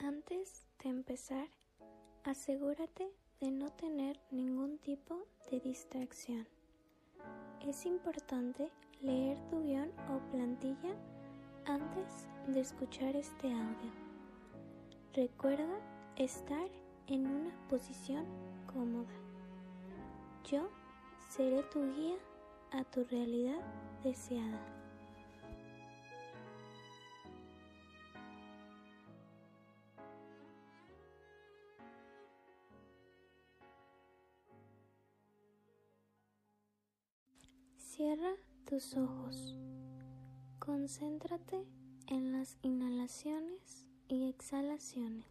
Antes de empezar, asegúrate de no tener ningún tipo de distracción. Es importante leer tu guion o plantilla antes de escuchar este audio. Recuerda estar en una posición cómoda. Yo seré tu guía a tu realidad deseada. Cierra tus ojos. Concéntrate en las inhalaciones y exhalaciones.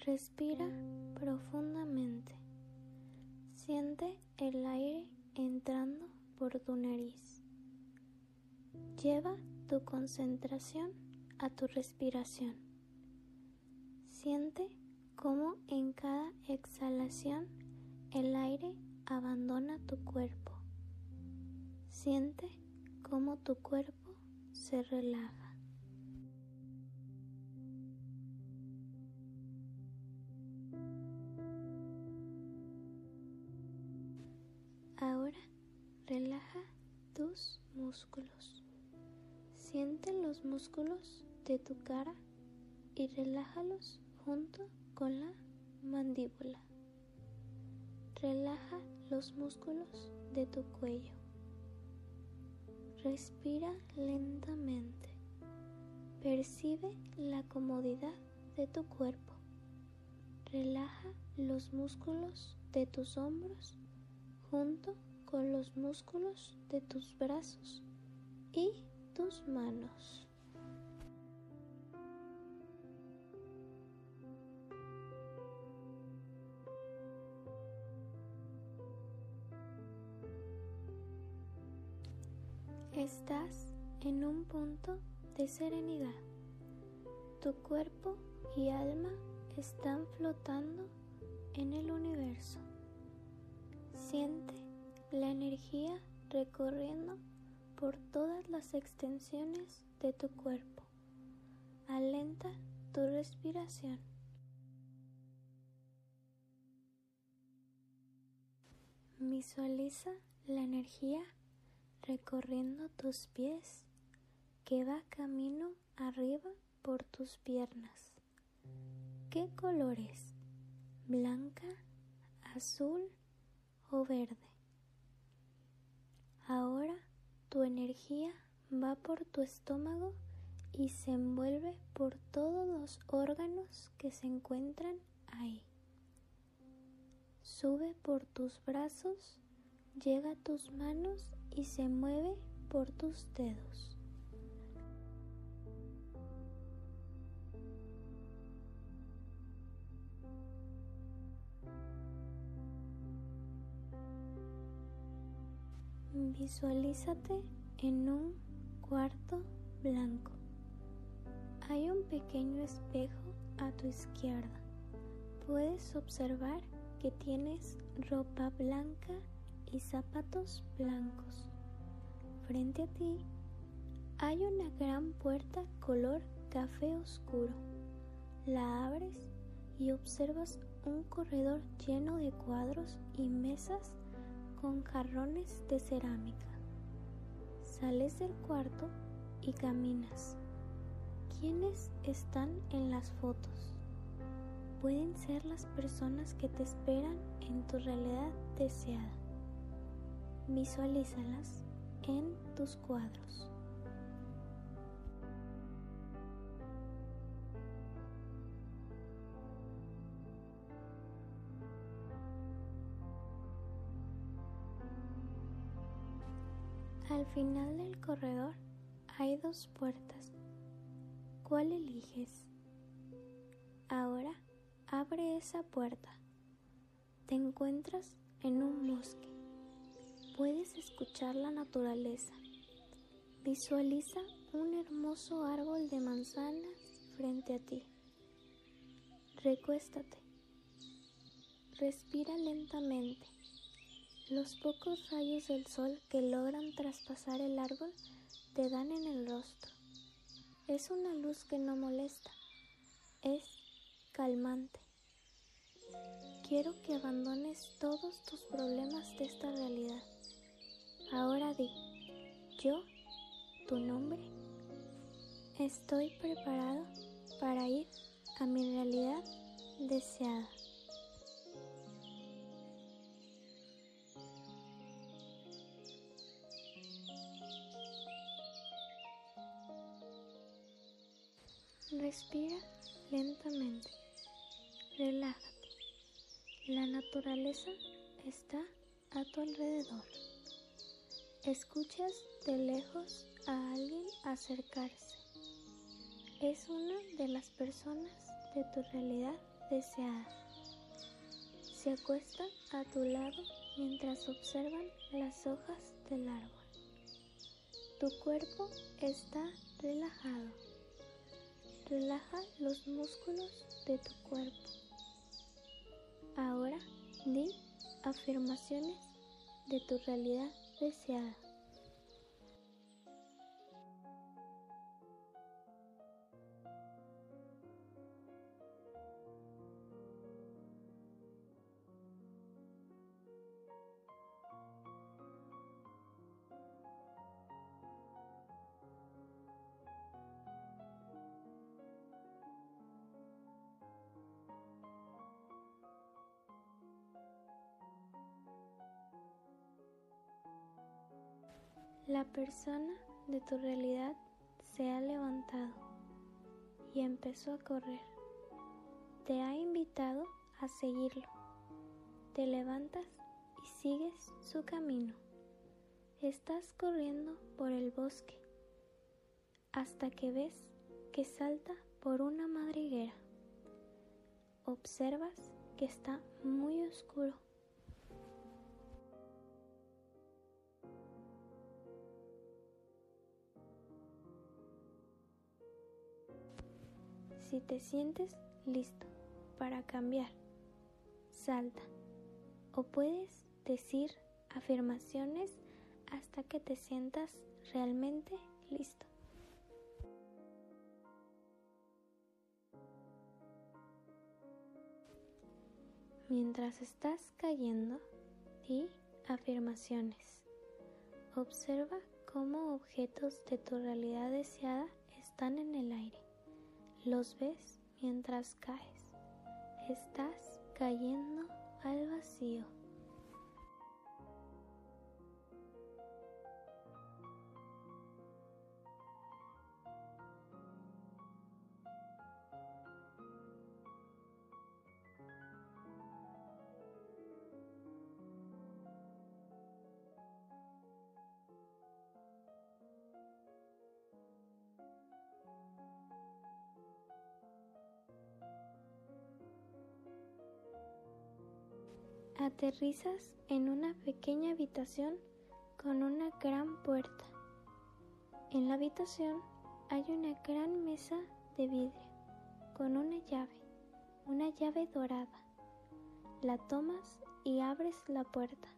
Respira profundamente. Siente el aire entrando por tu nariz. Lleva tu concentración a tu respiración. Siente cómo en cada exhalación el aire abandona tu cuerpo. Siente cómo tu cuerpo se relaja. Ahora relaja tus músculos. Siente los músculos de tu cara y relájalos junto con la mandíbula. Relaja los músculos de tu cuello. Respira lentamente. Percibe la comodidad de tu cuerpo. Relaja los músculos de tus hombros junto con los músculos de tus brazos y tus manos. Estás en un punto de serenidad. Tu cuerpo y alma están flotando en el universo. Siente la energía recorriendo por todas las extensiones de tu cuerpo. Alenta tu respiración. Visualiza la energía recorriendo tus pies que va camino arriba por tus piernas. ¿Qué color es? ¿Blanca, azul o verde? Ahora tu energía va por tu estómago y se envuelve por todos los órganos que se encuentran ahí. Sube por tus brazos, llega a tus manos y se mueve por tus dedos. Visualízate en un cuarto blanco. Hay un pequeño espejo a tu izquierda. Puedes observar que tienes ropa blanca y zapatos blancos. Frente a ti hay una gran puerta color café oscuro. La abres y observas un corredor lleno de cuadros y mesas con jarrones de cerámica. Sales del cuarto y caminas. ¿Quiénes están en las fotos? Pueden ser las personas que te esperan en tu realidad deseada. Visualízalas en tus cuadros. Al final del corredor hay dos puertas. ¿Cuál eliges? Ahora abre esa puerta. Te encuentras en un bosque. Puedes escuchar la naturaleza. Visualiza un hermoso árbol de manzanas frente a ti. Recuéstate. Respira lentamente. Los pocos rayos del sol que logran traspasar el árbol te dan en el rostro. Es una luz que no molesta. es calmante. Quiero que abandones todos tus problemas de esta realidad. Ahora di, yo, tu nombre, estoy preparado para ir a mi realidad deseada. Respira lentamente. Relájate. La naturaleza está a tu alrededor. Escuchas de lejos a alguien acercarse. Es una de las personas de tu realidad deseada. Se acuesta a tu lado mientras observan las hojas del árbol. Tu cuerpo está relajado. Relaja los músculos de tu cuerpo. Ahora di afirmaciones de tu realidad deseada. La persona de tu realidad se ha levantado y empezó a correr. Te ha invitado a seguirlo. Te levantas y sigues su camino. Estás corriendo por el bosque hasta que ves que salta por una madriguera. Observas que está muy oscuro Si te sientes listo para cambiar, salta o puedes decir afirmaciones hasta que te sientas realmente listo. Mientras estás cayendo, di afirmaciones. Observa cómo objetos de tu realidad deseada están en el aire. Los ves mientras caes. Estás cayendo al vacío. Aterrizas en una pequeña habitación con una gran puerta. En la habitación hay una gran mesa de vidrio con una llave, una llave dorada. La tomas y abres la puerta.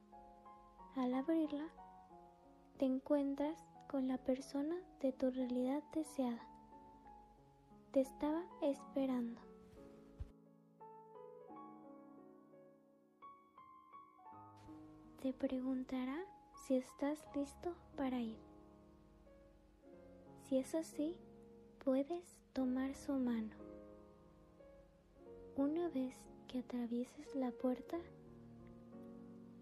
Al abrirla, te encuentras con la persona de tu realidad deseada. Te estaba esperando. Te preguntará si estás listo para ir. Si es así, puedes tomar su mano. Una vez que atravieses la puerta,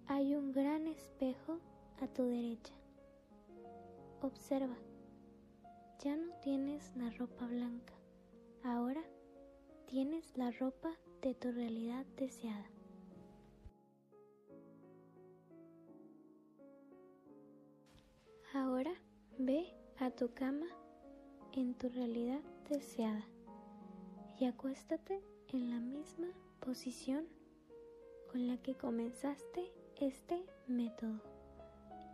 hay un gran espejo a tu derecha. Observa, ya no tienes la ropa blanca, ahora tienes la ropa de tu realidad deseada. Ahora ve a tu cama en tu realidad deseada y acuéstate en la misma posición con la que comenzaste este método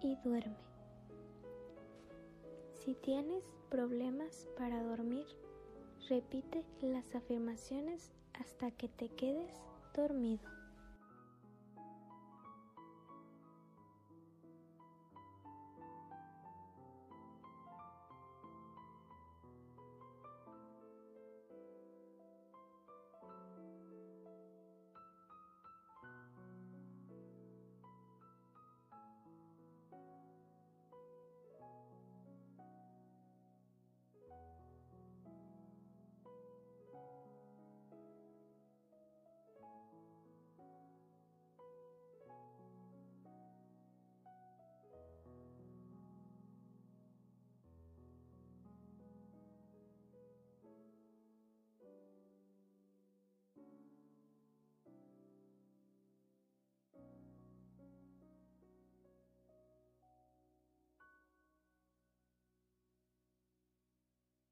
y duerme. Si tienes problemas para dormir, repite las afirmaciones hasta que te quedes dormido.